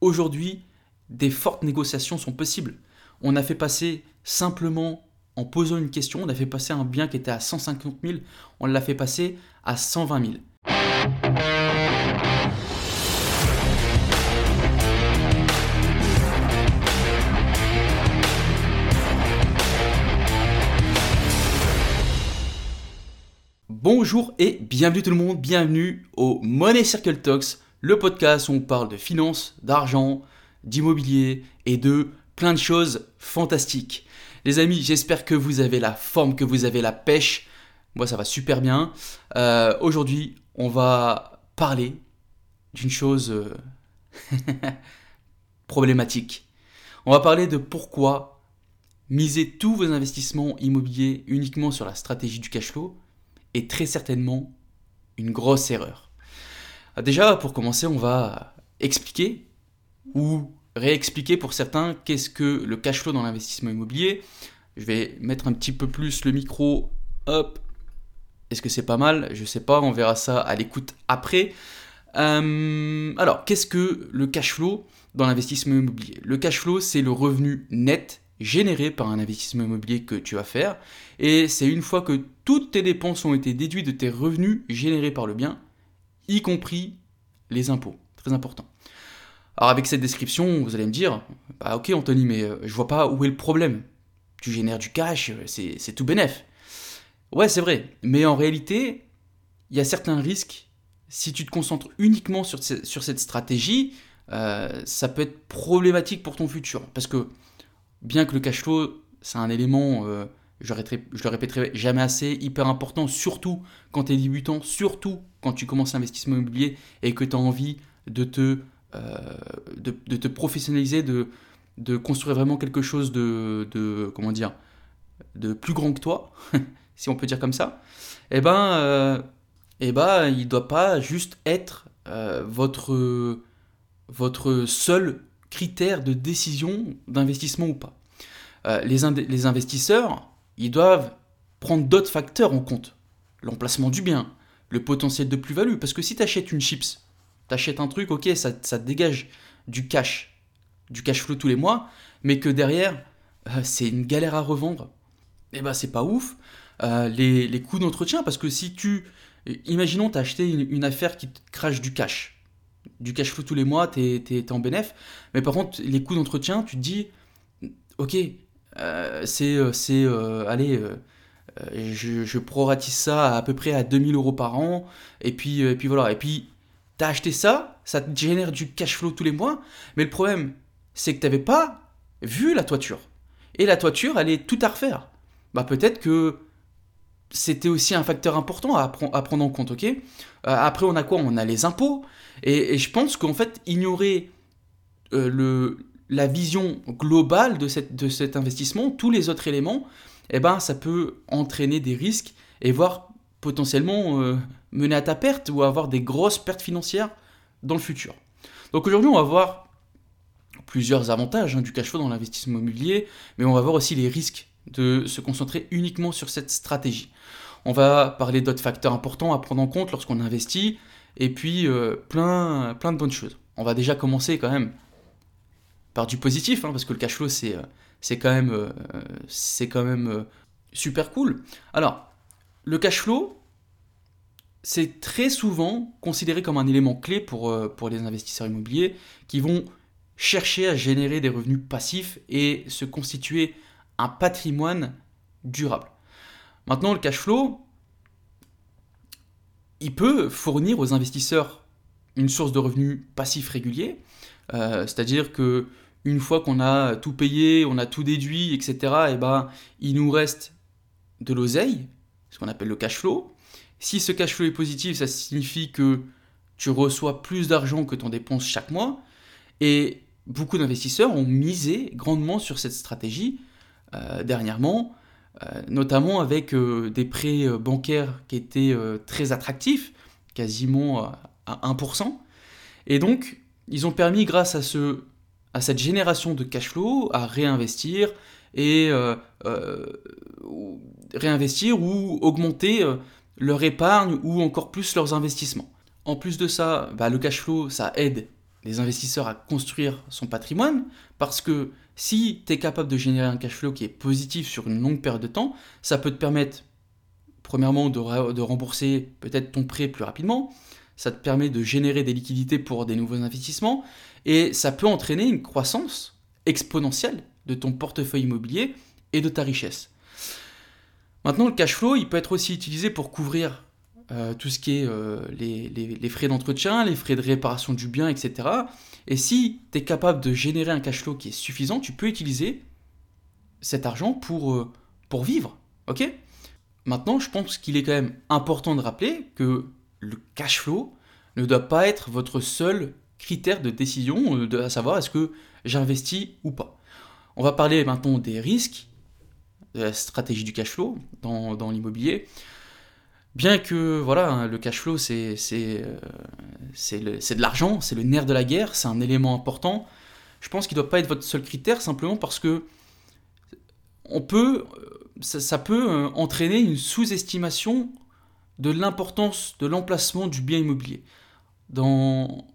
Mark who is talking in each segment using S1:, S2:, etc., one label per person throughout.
S1: aujourd'hui, des fortes négociations sont possibles. On a fait passer simplement en posant une question, on a fait passer un bien qui était à 150 000, on l'a fait passer à 120 000. Bonjour et bienvenue tout le monde, bienvenue au Money Circle Talks, le podcast on parle de finance, d'argent, d'immobilier et de plein de choses fantastiques. Les amis, j'espère que vous avez la forme, que vous avez la pêche. Moi, ça va super bien. Euh, aujourd'hui, on va parler d'une chose euh, problématique. On va parler de pourquoi miser tous vos investissements immobiliers uniquement sur la stratégie du cash flow est très certainement une grosse erreur. Ah, déjà, pour commencer, on va expliquer ou réexpliquer pour certains qu'est-ce que le cash flow dans l'investissement immobilier. Je vais mettre un petit peu plus le micro. Hop. Est-ce que c'est pas mal? Je sais pas, on verra ça à l'écoute après. Euh, alors, qu'est-ce que le cash flow dans l'investissement immobilier? Le cash flow, c'est le revenu net généré par un investissement immobilier que tu vas faire. Et c'est une fois que toutes tes dépenses ont été déduites de tes revenus générés par le bien, y compris les impôts. Très important. Alors avec cette description, vous allez me dire, bah ok Anthony, mais euh, je vois pas où est le problème. Tu génères du cash, euh, c'est tout bénef. Ouais, c'est vrai. Mais en réalité, il y a certains risques. Si tu te concentres uniquement sur, cette stratégie, euh, ça peut être problématique pour ton futur. Parce que bien que le cash flow, c'est un élément, je, le répéterai jamais assez, hyper important, surtout quand tu es débutant, surtout quand tu commences l'investissement immobilier et que tu as envie de te, euh, de, te professionnaliser, de, de construire vraiment quelque chose de, de, comment dire, de plus grand que toi, si on peut dire comme ça, eh ben, euh, eh ben il ne doit pas juste être votre, votre seul critères de décision d'investissement ou pas. Euh, les, les, investisseurs, ils doivent prendre d'autres facteurs en compte. L'emplacement du bien, le potentiel de plus-value. Parce que si tu achètes une chips, tu achètes un truc, ok, ça, ça dégage du cash, du cash flow tous les mois, mais que derrière, euh, c'est une galère à revendre, et eh ben c'est pas ouf. Euh, les, les, coûts d'entretien, parce que si tu... Imaginons, tu as acheté une, une affaire qui te crache du cash du cash flow tous les mois, tu es, en bénéf. Mais par contre, les coûts d'entretien, tu te dis, ok, euh, c'est, euh, c'est euh, allez, je, je proratise ça à, peu près à 2000 euros par an, et puis, et puis voilà. Et puis, tu as acheté ça, ça te génère du cash flow tous les mois, mais le problème, c'est que tu n'avais pas vu la toiture. Et la toiture, elle est tout à refaire. Bah peut-être que c'était aussi un facteur important à, à prendre en compte, ok? Après, on a quoi? On a les impôts, et, je pense qu'en fait, ignorer le, la vision globale de, cet investissement, tous les autres éléments, eh ben, ça peut entraîner des risques et voire potentiellement euh, mener à ta perte ou avoir des grosses pertes financières dans le futur. Donc aujourd'hui, on va voir plusieurs avantages hein, du cash flow dans l'investissement immobilier, mais on va voir aussi les risques de se concentrer uniquement sur cette stratégie. On va parler d'autres facteurs importants à prendre en compte lorsqu'on investit, et puis euh, plein de bonnes choses. On va déjà commencer quand même du positif, hein, parce que le cash flow, c'est, euh, c'est quand même, euh, c'est quand même super cool. Alors, le cash flow, c'est très souvent considéré comme un élément clé pour, pour les investisseurs immobiliers qui vont chercher à générer des revenus passifs et se constituer un patrimoine durable. Maintenant, le cash flow, il peut fournir aux investisseurs une source de revenus passifs réguliers, euh, c'est-à-dire que une fois qu'on a tout payé, on a tout déduit, etc., et ben, il nous reste de l'oseille, ce qu'on appelle le cash flow. Si ce cash flow est positif, ça signifie que tu reçois plus d'argent que tu en dépenses chaque mois. Et beaucoup d'investisseurs ont misé grandement sur cette stratégie euh, dernièrement. Euh, notamment avec euh, des prêts bancaires qui étaient très attractifs, quasiment à 1%. Et donc, ils ont permis, grâce à, ce, à cette génération de cash flow, à réinvestir et réinvestir ou augmenter leur épargne ou encore plus leurs investissements. En plus de ça, bah, le cash flow, ça aide les investisseurs à construire son patrimoine, parce que si tu es capable de générer un cash flow qui est positif sur une longue période de temps, ça peut te permettre, premièrement, de rembourser peut-être ton prêt plus rapidement, ça te permet de générer des liquidités pour des nouveaux investissements, et ça peut entraîner une croissance exponentielle de ton portefeuille immobilier et de ta richesse. Maintenant, le cash flow, il peut être aussi utilisé pour couvrir euh, tout ce qui est euh, les, frais d'entretien, les frais de réparation du bien, etc. Et si tu es capable de générer un cash flow qui est suffisant, tu peux utiliser cet argent pour, euh, pour vivre. Maintenant, je pense qu'il est quand même important de rappeler que le cash flow ne doit pas être votre seul critère de décision, de, à savoir est-ce que j'investis ou pas. On va parler maintenant des risques, de la stratégie du cash flow dans, l'immobilier. Bien que voilà, hein, le cash flow, c'est euh, de l'argent, c'est le nerf de la guerre, c'est un élément important. Je pense qu'il ne doit pas être votre seul critère, simplement parce que on peut, ça, peut euh, entraîner une sous-estimation de l'importance de l'emplacement du bien immobilier. Dans,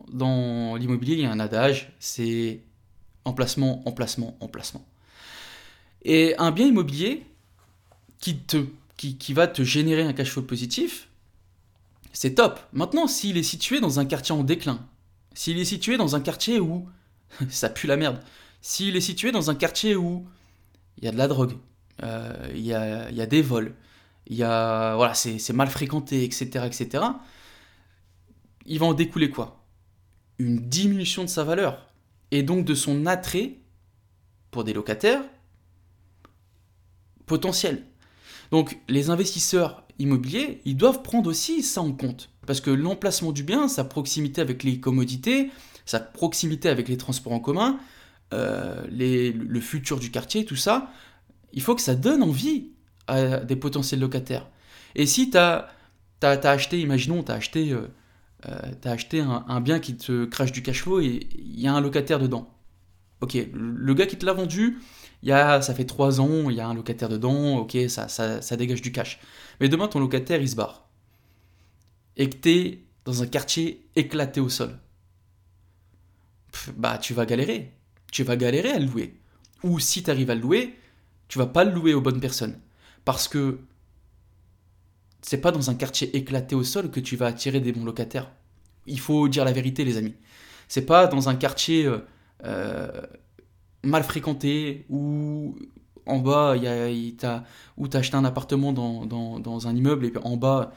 S1: l'immobilier, il y a un adage, c'est emplacement, emplacement, emplacement. Et un bien immobilier qui, va te générer un cash flow positif, c'est top. Maintenant, s'il est situé dans un quartier en déclin, s'il est situé dans un quartier où ça pue la merde, s'il est situé dans un quartier où il y a de la drogue, euh, il y, a, des vols, il y a, voilà, c'est mal fréquenté, etc., etc., il va en découler quoi? Une diminution de sa valeur et donc de son attrait pour des locataires potentiels. Donc les investisseurs immobiliers, ils doivent prendre aussi ça en compte. Parce que l'emplacement du bien, sa proximité avec les commodités, sa proximité avec les transports en commun, euh, le futur du quartier, tout ça, il faut que ça donne envie à des potentiels locataires. Et si tu as, acheté, imaginons, tu as acheté, euh, euh, acheté un, bien qui te crache du cash flow et il y a un locataire dedans. Ok, le gars qui te l'a vendu, y a, ça fait trois ans, il y a un locataire dedans, ok, ça, ça, dégage du cash. Mais demain, ton locataire, il se barre. Et que tu es dans un quartier éclaté au sol. bah, tu vas galérer. Tu vas galérer à le louer. Ou si tu arrives à le louer, tu vas pas le louer aux bonnes personnes. Parce que c'est pas dans un quartier éclaté au sol que tu vas attirer des bons locataires. Il faut dire la vérité, les amis. C'est pas dans un quartier euh, euh, mal fréquenté, ou en bas, y a, as, ou tu as acheté un appartement dans, un immeuble, et en bas,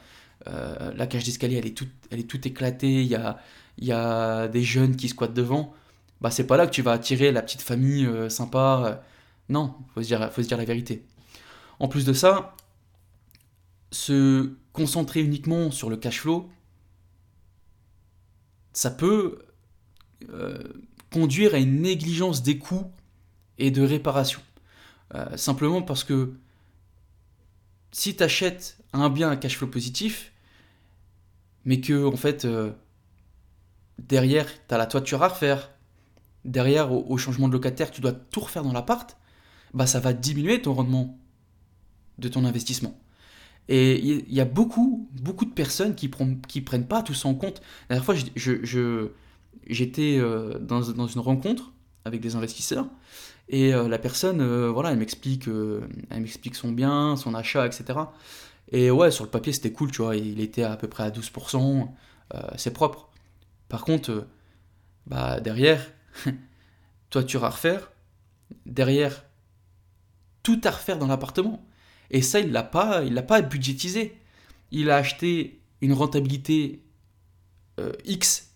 S1: euh, la cage d'escalier, elle, est toute, elle est toute éclatée, il y a, y a des jeunes qui squattent devant, bah c'est pas là que tu vas attirer la petite famille sympa. Non, faut se, dire, faut se dire la vérité. En plus de ça, se concentrer uniquement sur le cash flow, ça peut euh, conduire à une négligence des coûts et de réparation. Euh, simplement parce que si tu achètes un bien à cash flow positif, mais que en fait euh, derrière tu as la toiture à refaire, derrière au, changement de locataire tu dois tout refaire dans l'appart, bah ça va diminuer ton rendement de ton investissement. Et il y a beaucoup, beaucoup de personnes qui ne qui prennent pas tout ça en compte. La dernière fois, j'étais euh, dans, une rencontre avec des investisseurs et euh, la personne, euh, voilà, elle m'explique, son bien, son achat, etc. Et ouais, sur le papier, c'était cool, tu vois. Il était à peu près à 12%, c'est propre. Par contre, bah derrière, toiture à refaire, derrière, tout à refaire dans l'appartement. Et ça, il l'a pas, il l'a pas budgétisé. Il a acheté une rentabilité X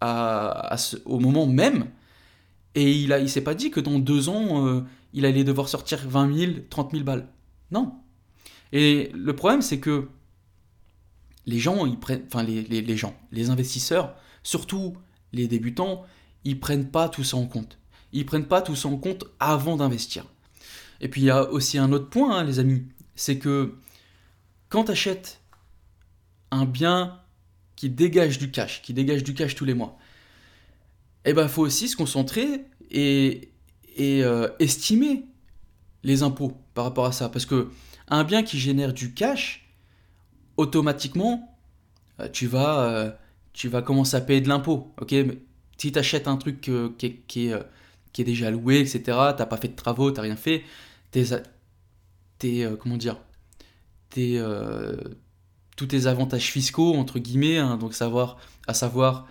S1: à, au moment même et il ne il s'est pas dit que dans deux ans, euh, il allait devoir sortir 20 000, 30 000 balles. Non. Et le problème, c'est que les gens, ils prennent, enfin les, les, gens, les investisseurs, surtout les débutants, ils prennent pas tout ça en compte. Ils prennent pas tout ça en compte avant d'investir. Et puis il y a aussi un autre point, hein, les amis, c'est que quand tu achètes un bien qui dégage du cash, qui dégage du cash tous les mois, eh ben, faut aussi se concentrer et, euh, estimer les impôts par rapport à ça. Parce que un bien qui génère du cash, automatiquement, euh, tu vas, euh, tu vas commencer à payer de l'impôt. ok? Si tu achètes un truc qui, est, qui, est, qui, est, déjà loué, etc., t'as pas fait de travaux, t'as rien fait, tes, tes comment dire, tes, tous tes avantages fiscaux, entre guillemets, hein, donc savoir, à savoir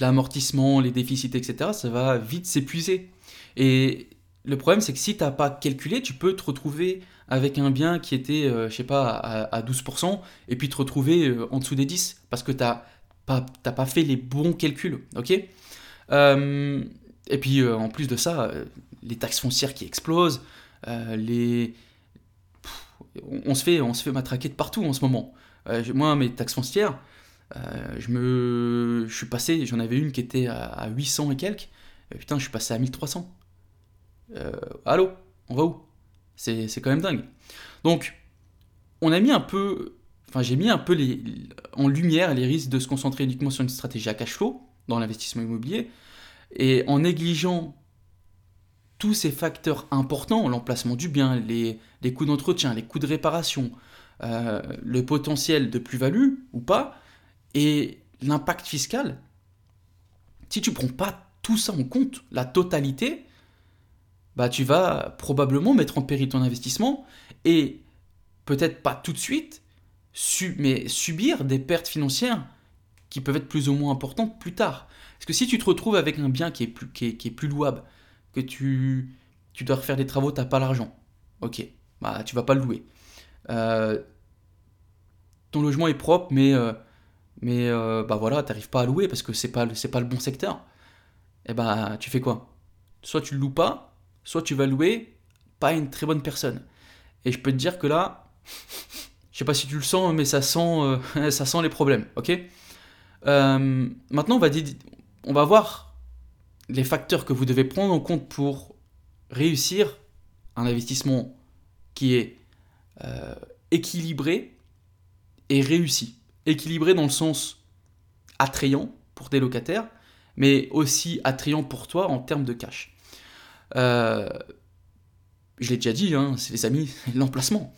S1: l'amortissement, les déficits, etc., ça va vite s'épuiser. Et le problème, c'est que si tu pas calculé, tu peux te retrouver avec un bien qui était, euh, je sais pas, à, 12%, et puis te retrouver euh, en dessous des 10, parce que tu n'as pas, fait les bons calculs. ok? Euh, et puis, en plus de ça, les taxes foncières qui explosent, les... on, se fait, on se fait matraquer de partout en ce moment. moi, mes taxes foncières, je, me... je suis passé, j'en avais une qui était à, 800 et quelques, putain, je suis passé à 1300. Euh, allô, on va où? C'est quand même dingue. Donc, on a mis un peu, enfin j'ai mis un peu les, en lumière les risques de se concentrer uniquement sur une stratégie à cash flow dans l'investissement immobilier et en négligeant tous ces facteurs importants, l'emplacement du bien, les, coûts d'entretien, les coûts de réparation, euh, le potentiel de plus-value ou pas, et l'impact fiscal, si tu prends pas tout ça en compte, la totalité, bah, tu vas probablement mettre en péril ton investissement et peut-être pas tout de suite, mais subir des pertes financières qui peuvent être plus ou moins importantes plus tard. Parce que si tu te retrouves avec un bien qui est, plus louable, que tu, tu dois refaire des travaux, tu n'as pas l'argent, ok, bah, tu vas pas le louer. Euh, ton logement est propre, mais, euh, mais euh, bah voilà, tu n'arrives pas à louer parce que c'est pas, pas le bon secteur. Et eh bah tu fais quoi? Soit tu le loues pas, soit tu vas louer pas une très bonne personne. Et je peux te dire que là, je sais pas si tu le sens, mais ça sent, euh, ça sent les problèmes, ok? Maintenant, on va, on va voir les facteurs que vous devez prendre en compte pour réussir un investissement qui est euh, équilibré et réussi. Équilibré dans le sens attrayant pour tes locataires, mais aussi attrayant pour toi en termes de cash. Euh, je l'ai déjà dit, hein, les amis, l'emplacement.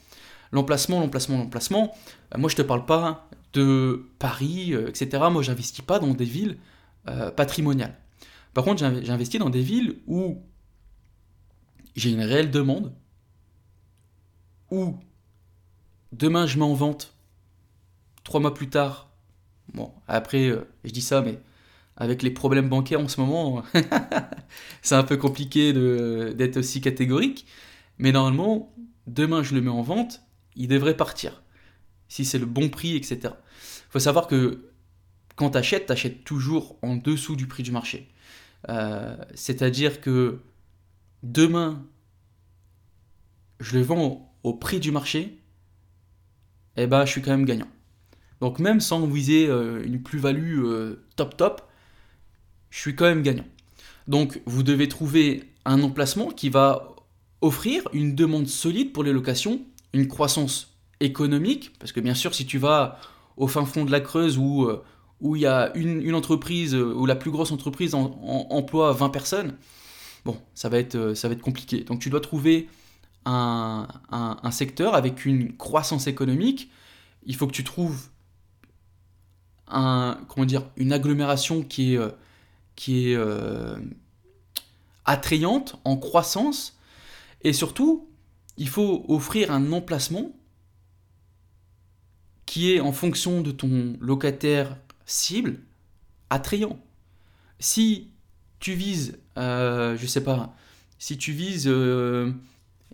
S1: L'emplacement, l'emplacement, l'emplacement. Euh, moi, je te parle pas de Paris, etc. Moi, j'investis pas dans des villes patrimoniales. Par contre, j'investis dans des villes où j'ai une réelle demande, où demain je mets en vente, trois mois plus tard, bon, après, je dis ça, mais avec les problèmes bancaires en ce moment, c'est un peu compliqué d'être aussi catégorique. Mais normalement, demain je le mets en vente, il devrait partir. Si c'est le bon prix, etc. Il faut savoir que quand tu achètes, tu achètes toujours en dessous du prix du marché. Euh, c'est-à-dire que demain, je le vends au prix du marché, eh ben, je suis quand même gagnant. Donc même sans viser euh, une plus-value euh, top top, je suis quand même gagnant. Donc vous devez trouver un emplacement qui va offrir une demande solide pour les locations, une croissance économique, parce que bien sûr si tu vas au fin fond de la Creuse euh, où il y a une, entreprise, euh, où la plus grosse entreprise emploie 20 personnes, bon, ça va, être, euh, ça va être compliqué. Donc tu dois trouver un, un secteur avec une croissance économique, il faut que tu trouves un, comment dire, une agglomération qui est qui est euh, attrayante, en croissance, et surtout, il faut offrir un emplacement qui est en fonction de ton locataire cible attrayant. Si tu vises, euh, je sais pas, si tu vises euh,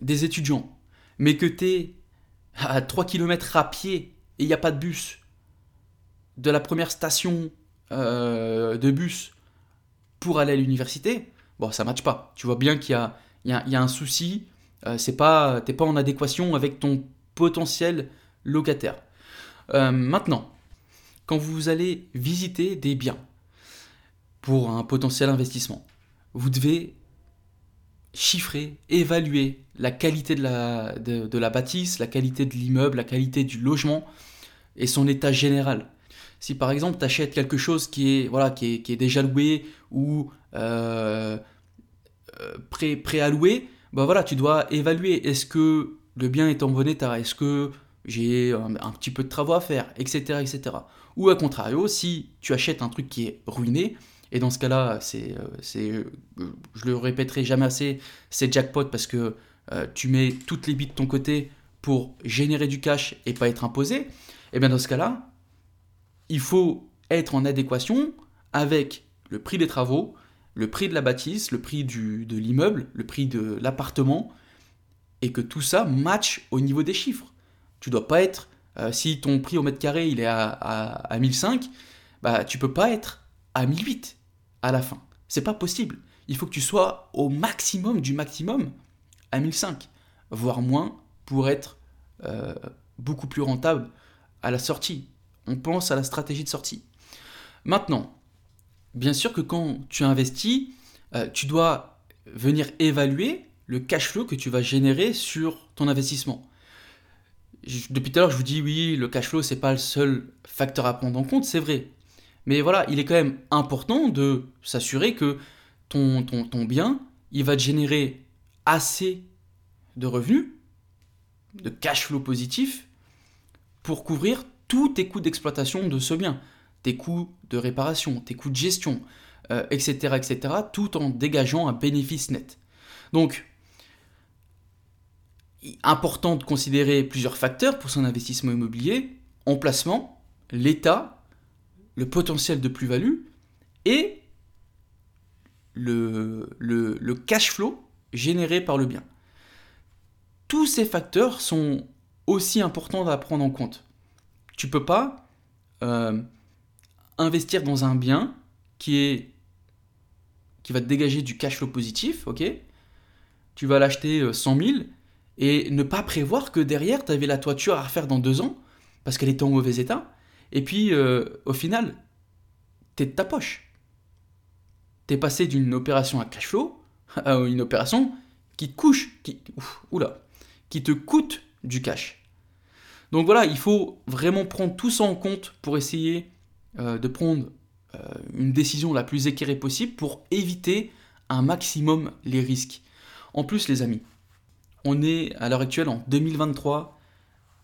S1: des étudiants, mais que tu es à 3 km à pied et il n'y a pas de bus, de la première station de bus pour aller à l'université, bon, ça matche pas. Tu vois bien qu'il y, y, a, un souci, euh, c'est pas, t'es pas en adéquation avec ton potentiel locataire. Euh, maintenant, vous allez visiter des biens pour un potentiel investissement, vous devez chiffrer, évaluer la qualité de la, de, la bâtisse, la qualité de l'immeuble, la qualité du logement et son état général. Si par exemple tu achètes quelque chose qui est, voilà, qui est, déjà loué ou euh, euh, prêt à louer, bah voilà, tu dois évaluer est-ce que le bien est en bon état, est-ce que j'ai un, petit peu de travaux à faire, etc., etc. Ou à contrario, si tu achètes un truc qui est ruiné, Et dans ce cas-là, c'est, c'est, je le répéterai jamais assez, c'est jackpot parce que tu mets toutes les billes de ton côté pour générer du cash et pas être imposé. Et bien dans ce cas-là, il faut être en adéquation avec le prix des travaux, le prix de la bâtisse, le prix du, de l'immeuble, le prix de l'appartement, et que tout ça match au niveau des chiffres. Tu dois pas être, euh, si ton prix au mètre carré il est à, à, 1005, bah tu peux pas être à 1008 à la fin. C'est pas possible. Il faut que tu sois au maximum du maximum à 1005, voire moins pour être euh, beaucoup plus rentable à la sortie. On pense à la stratégie de sortie. Maintenant, bien sûr que quand tu investis, euh, tu dois venir évaluer le cash flow que tu vas générer sur ton investissement. Depuis tout à l'heure, je vous dis oui, le cash flow, c'est pas le seul facteur à prendre en compte, c'est vrai. Mais voilà, il est quand même important de s'assurer que ton, ton, ton bien, il va générer assez de revenus, de cash flow positif, pour couvrir tous tes coûts d'exploitation de ce bien tes coûts de réparation, tes coûts de gestion, etc., euh, etc., tout en dégageant un bénéfice net. Donc, important de considérer plusieurs facteurs pour son investissement immobilier, emplacement, l'état, le potentiel de plus-value et le, cash flow généré par le bien. Tous ces facteurs sont aussi importants à prendre en compte. Tu peux pas euh, investir dans un bien qui est qui va te dégager du cash flow positif, ok? Tu vas l'acheter 100 euh, 000 et ne pas prévoir que derrière, tu avais la toiture à refaire dans deux ans parce qu'elle était en mauvais état. Et puis, euh, au final, t'es de ta poche. T'es passé d'une opération à cash flow à une opération qui te couche, qui, qui te coûte du cash. Donc voilà, il faut vraiment prendre tout ça en compte pour essayer euh, de prendre euh, une décision la plus éclairée possible pour éviter un maximum les risques. En plus, les amis, on est à l'heure actuelle en 2023.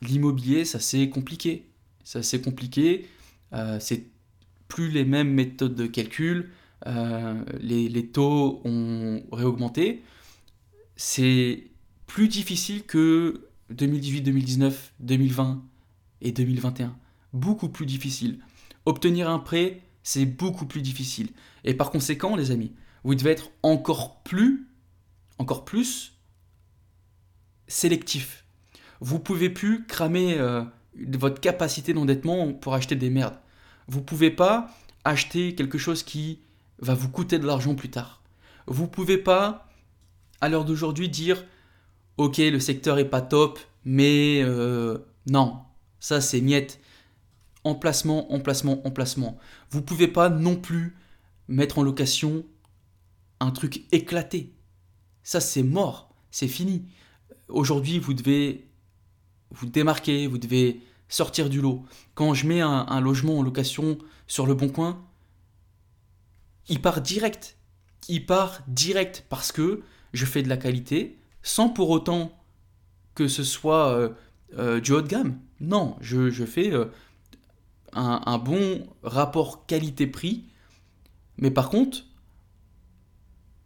S1: L'immobilier, ça c'est compliqué. Ça c'est compliqué. Euh, c'est plus les mêmes méthodes de calcul. les, les, taux ont réaugmenté. C'est plus difficile que 2018, 2019, 2020 et 2021. Beaucoup plus difficile. Obtenir un prêt, c'est beaucoup plus difficile. Et par conséquent, les amis, vous devez être encore plus, encore plus sélectif. Vous pouvez plus cramer euh, votre capacité d'endettement pour acheter des merdes. Vous pouvez pas acheter quelque chose qui va vous coûter de l'argent plus tard. Vous pouvez pas, à l'heure d'aujourd'hui, dire ok, le secteur est pas top, mais euh, non, ça c'est miette emplacement, emplacement, emplacement. Vous pouvez pas non plus mettre en location un truc éclaté. Ça, c'est mort, c'est fini. Aujourd'hui, vous devez vous démarquer, vous devez sortir du lot. Quand je mets un, logement en location sur le bon coin, il part direct. Il part direct parce que je fais de la qualité sans pour autant que ce soit euh, euh, du haut de gamme. Non, je, fais euh, un, bon rapport qualité-prix. Mais par contre,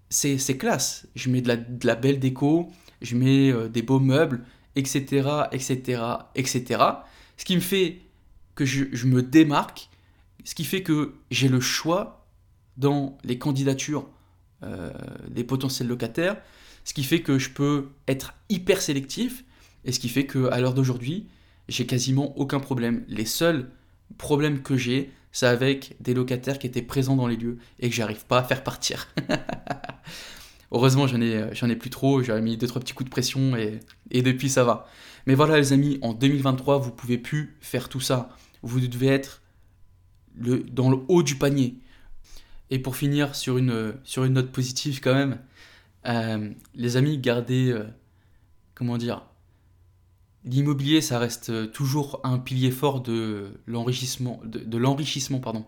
S1: c'est classe. Je mets de la, belle déco, je mets euh, des beaux meubles, etc., etc., etc. Ce qui me fait que je, me démarque, ce qui fait que j'ai le choix dans les candidatures euh, des potentiels locataires, ce qui fait que je peux être hyper sélectif, et ce qui fait qu'à l'heure d'aujourd'hui, j'ai quasiment aucun problème. Les seuls problème que j'ai, c'est avec des locataires qui étaient présents dans les lieux et que j'arrive pas à faire partir. Heureusement, j'en ai, plus trop, j'ai mis deux trois petits coups de pression et, depuis ça va. Mais voilà les amis, en 2023, vous pouvez plus faire tout ça. Vous devez être dans le haut du panier. Et pour finir sur une, note positive quand même, euh, les amis, gardez, euh, comment dire, L'immobilier, ça reste toujours un pilier fort de l'enrichissement, de, l'enrichissement pardon,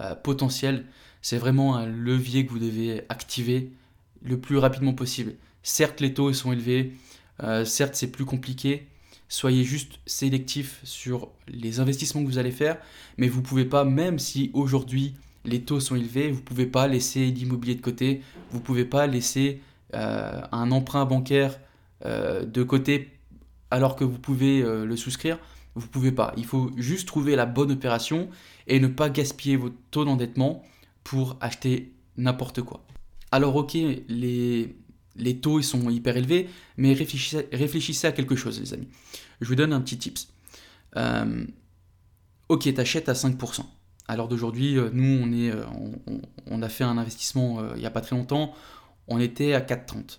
S1: euh, potentiel. C'est vraiment un levier que vous devez activer le plus rapidement possible. Certes, les taux sont élevés, euh, certes, c'est plus compliqué. Soyez juste sélectif sur les investissements que vous allez faire, mais vous pouvez pas, même si aujourd'hui les taux sont élevés, vous ne pouvez pas laisser l'immobilier de côté, vous ne pouvez pas laisser euh, un emprunt bancaire euh, de côté alors que vous pouvez le souscrire. Vous ne pouvez pas. Il faut juste trouver la bonne opération et ne pas gaspiller votre taux d'endettement pour acheter n'importe quoi. Alors ok, les, taux ils sont hyper élevés, mais réfléchissez, à quelque chose les amis. Je vous donne un petit tips. ok, tu achètes à 5%. Alors d'aujourd'hui, euh, nous, on, est, euh, on, a fait un investissement euh, il n'y a pas très longtemps, on était à 4,30.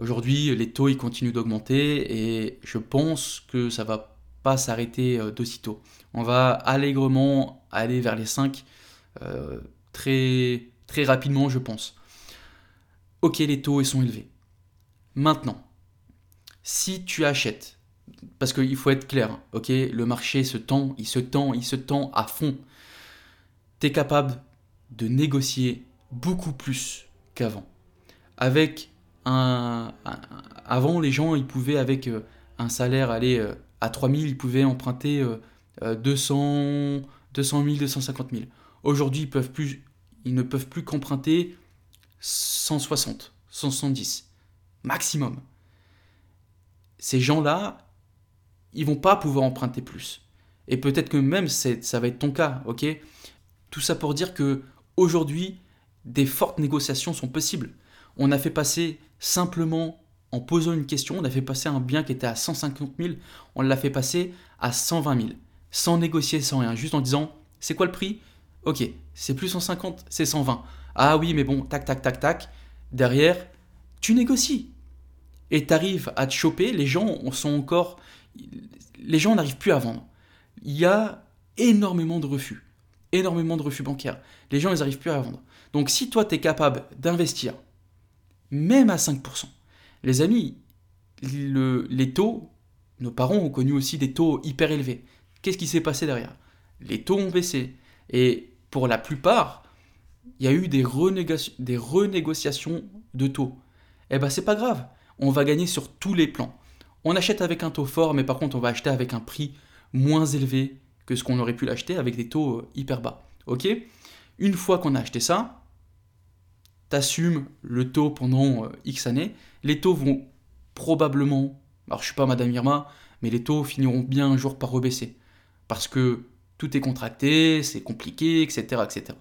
S1: Aujourd'hui, les taux ils continuent d'augmenter et je pense que ça va pas s'arrêter d'aussitôt. On va allègrement aller vers les 5 très, très rapidement, je pense. Ok, les taux sont élevés. Maintenant, si tu achètes, parce qu'il faut être clair, ok, le marché se tend, il se tend, il se tend à fond tu es capable de négocier beaucoup plus qu'avant. Avec un, Avant, les gens, ils pouvaient, avec euh, un salaire aller euh, à 3000, ils pouvaient emprunter 200, 200 000, 250 000. Aujourd'hui, ils ne peuvent plus qu'emprunter 160, 170, maximum. Ces gens-là, ils vont pas pouvoir emprunter plus. Et peut-être que même ça va être ton cas, ok? Tout ça pour dire que aujourd'hui, des fortes négociations sont possibles. On a fait passer simplement en posant une question, on a fait passer un bien qui était à 150 000, on l'a fait passer à 120 000, sans négocier, sans rien, juste en disant c'est quoi le prix? Ok, c'est plus 150, c'est 120. Ah oui, mais bon, tac, tac, tac, tac. Derrière, tu négocies. Et tu arrives à te choper, les gens sont encore. Les gens n'arrivent plus à vendre. Il y a énormément de refus énormément de refus bancaires. Les gens, ils n'arrivent plus à vendre. Donc si toi, tu es capable d'investir, même à 5%, les amis, les taux, nos parents ont connu aussi des taux hyper élevés. Qu'est-ce qui s'est passé derrière? Les taux ont baissé. Et pour la plupart, il y a eu des, renégociations de taux. Eh ben c'est pas grave, on va gagner sur tous les plans. On achète avec un taux fort, mais par contre on va acheter avec un prix moins élevé que ce qu'on aurait pu l'acheter avec des taux euh, hyper bas. Ok? Une fois qu'on a acheté ça, t'assumes le taux pendant euh, X années. Les taux vont probablement, alors je suis pas Madame Irma, mais les taux finiront bien un jour par rebaisser. Parce que tout est contracté, c'est compliqué, etc., etc.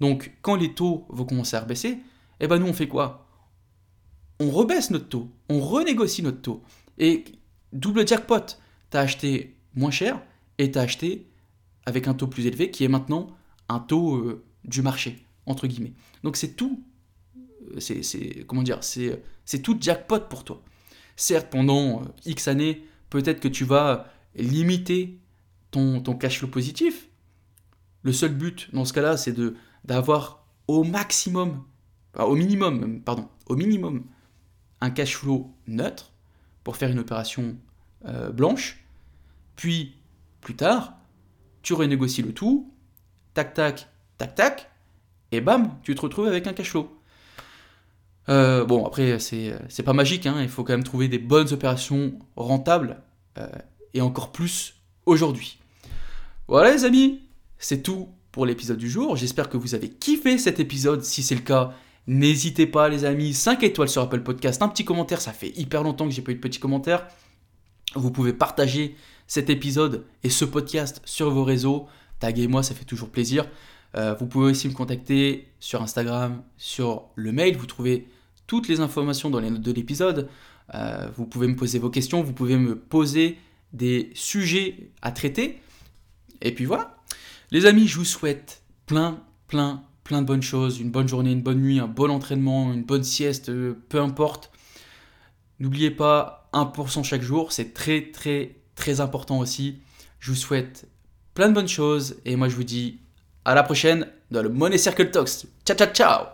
S1: Donc quand les taux vont commencer à rebaisser, eh ben nous on fait quoi? On rebaisse notre taux, on renégocie notre taux. Et double jackpot, t'as acheté moins cher, est acheté avec un taux plus élevé qui est maintenant un taux euh, du marché, entre guillemets. Donc c'est tout, euh, c'est, comment dire, c'est, c'est tout jackpot pour toi. Certes, pendant euh, X années, peut-être que tu vas limiter ton, ton cash flow positif. Le seul but dans ce cas-là, c'est de, d'avoir au maximum, au minimum, pardon, au minimum, un cash flow neutre pour faire une opération blanche, puis plus tard, tu renégocies le tout, tac tac, tac tac, et bam, tu te retrouves avec un cash flow. Euh, bon, après, c'est pas magique, hein, il faut quand même trouver des bonnes opérations rentables, euh, et encore plus aujourd'hui. Voilà les amis, c'est tout pour l'épisode du jour. J'espère que vous avez kiffé cet épisode. Si c'est le cas, n'hésitez pas les amis, 5 étoiles sur Apple Podcast, un petit commentaire, ça fait hyper longtemps que j'ai pas eu de petits commentaires. Vous pouvez partager cet épisode et ce podcast sur vos réseaux. Taguez-moi, ça fait toujours plaisir. Euh, vous pouvez aussi me contacter sur Instagram, sur le mail. Vous trouvez toutes les informations dans les notes de l'épisode. Euh, vous pouvez me poser vos questions, vous pouvez me poser des sujets à traiter. Et puis voilà. Les amis, je vous souhaite plein, plein, plein de bonnes choses. Une bonne journée, une bonne nuit, un bon entraînement, une bonne sieste, euh, peu importe. N'oubliez pas 1% chaque jour, c'est très très très important aussi. Je vous souhaite plein de bonnes choses et moi je vous dis à la prochaine dans le Money Circle Talks. Ciao ciao ciao